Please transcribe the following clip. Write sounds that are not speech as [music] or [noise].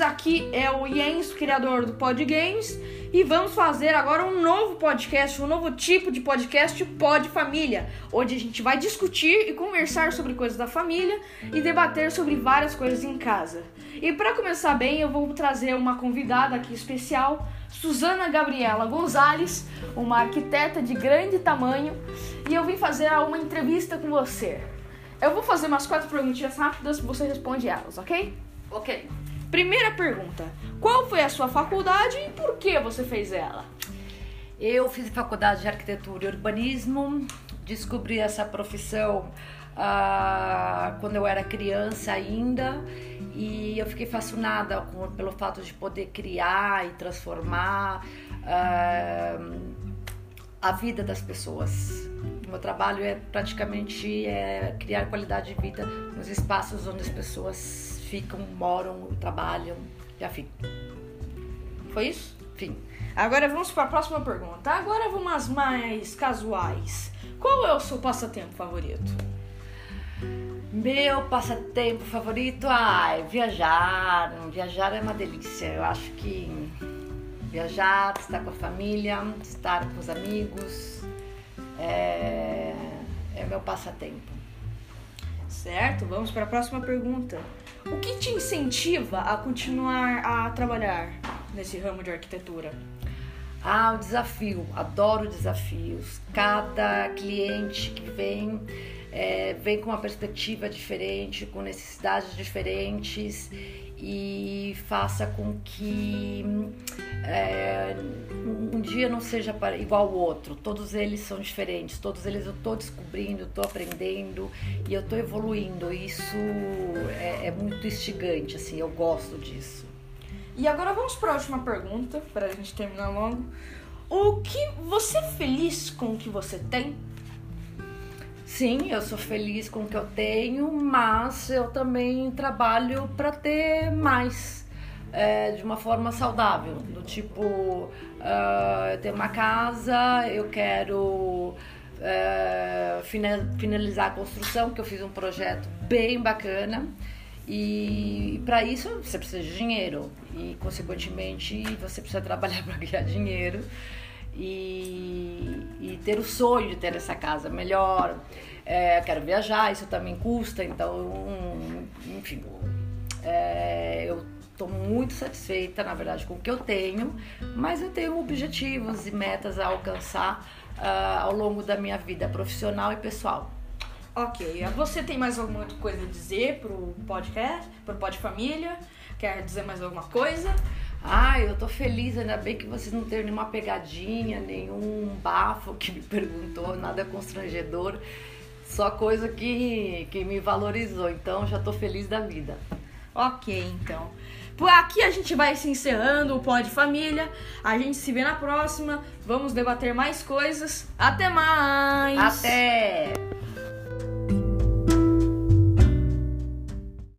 aqui é o Jens, criador do Pod Games, e vamos fazer agora um novo podcast, um novo tipo de podcast, Pod Família, onde a gente vai discutir e conversar sobre coisas da família e debater sobre várias coisas em casa. E para começar bem, eu vou trazer uma convidada aqui especial, Suzana Gabriela Gonzalez, uma arquiteta de grande tamanho, e eu vim fazer uma entrevista com você. Eu vou fazer umas quatro perguntinhas rápidas, você responde elas, ok? Ok. Primeira pergunta: Qual foi a sua faculdade e por que você fez ela? Eu fiz faculdade de arquitetura e urbanismo, descobri essa profissão ah, quando eu era criança ainda e eu fiquei fascinada com, pelo fato de poder criar e transformar ah, a vida das pessoas. O meu trabalho é praticamente é, criar qualidade de vida nos espaços onde as pessoas ficam, moram, trabalham e afim. Foi isso? Fim. Agora vamos para a próxima pergunta. Agora vamos mais casuais. Qual é o seu passatempo favorito? Meu passatempo favorito, ai, viajar. Viajar é uma delícia. Eu acho que viajar, estar com a família, estar com os amigos, é, é meu passatempo. Certo, vamos para a próxima pergunta. O que te incentiva a continuar a trabalhar nesse ramo de arquitetura? Ah, o desafio, adoro desafios. Cada cliente que vem é, vem com uma perspectiva diferente, com necessidades diferentes e faça com que é, um dia não seja igual ao outro. Todos eles são diferentes, todos eles eu estou descobrindo, estou aprendendo e eu estou evoluindo. Isso é, é, muito instigante, assim, eu gosto disso. E agora vamos para a última pergunta, para a gente terminar logo. O que você é feliz com o que você tem? Sim, eu sou feliz com o que eu tenho, mas eu também trabalho para ter mais. É, de uma forma saudável, do tipo, uh, eu tenho uma casa, eu quero uh, finalizar a construção, que eu fiz um projeto bem bacana, e para isso você precisa de dinheiro, e consequentemente você precisa [laughs] trabalhar para ganhar dinheiro e, e, ter o sonho de ter essa casa melhor. É, quero viajar, isso também custa, então, enfim, é, eu estou muito satisfeita, na verdade, com o que eu tenho, mas eu tenho objetivos e metas a alcançar uh, ao longo da minha vida profissional e pessoal. Ok, você tem mais alguma coisa a dizer pro podcast, pro Pod Família? Quer dizer mais alguma coisa? Ah, eu tô feliz, ainda bem que vocês não têm nenhuma pegadinha, nenhum bafo que me perguntou, nada constrangedor, só coisa que, que me valorizou, então já tô feliz da vida. Ok, então. Por aqui a gente vai se encerrando o Pod Família. A gente se vê na próxima. Vamos debater mais coisas. Até mais! Até!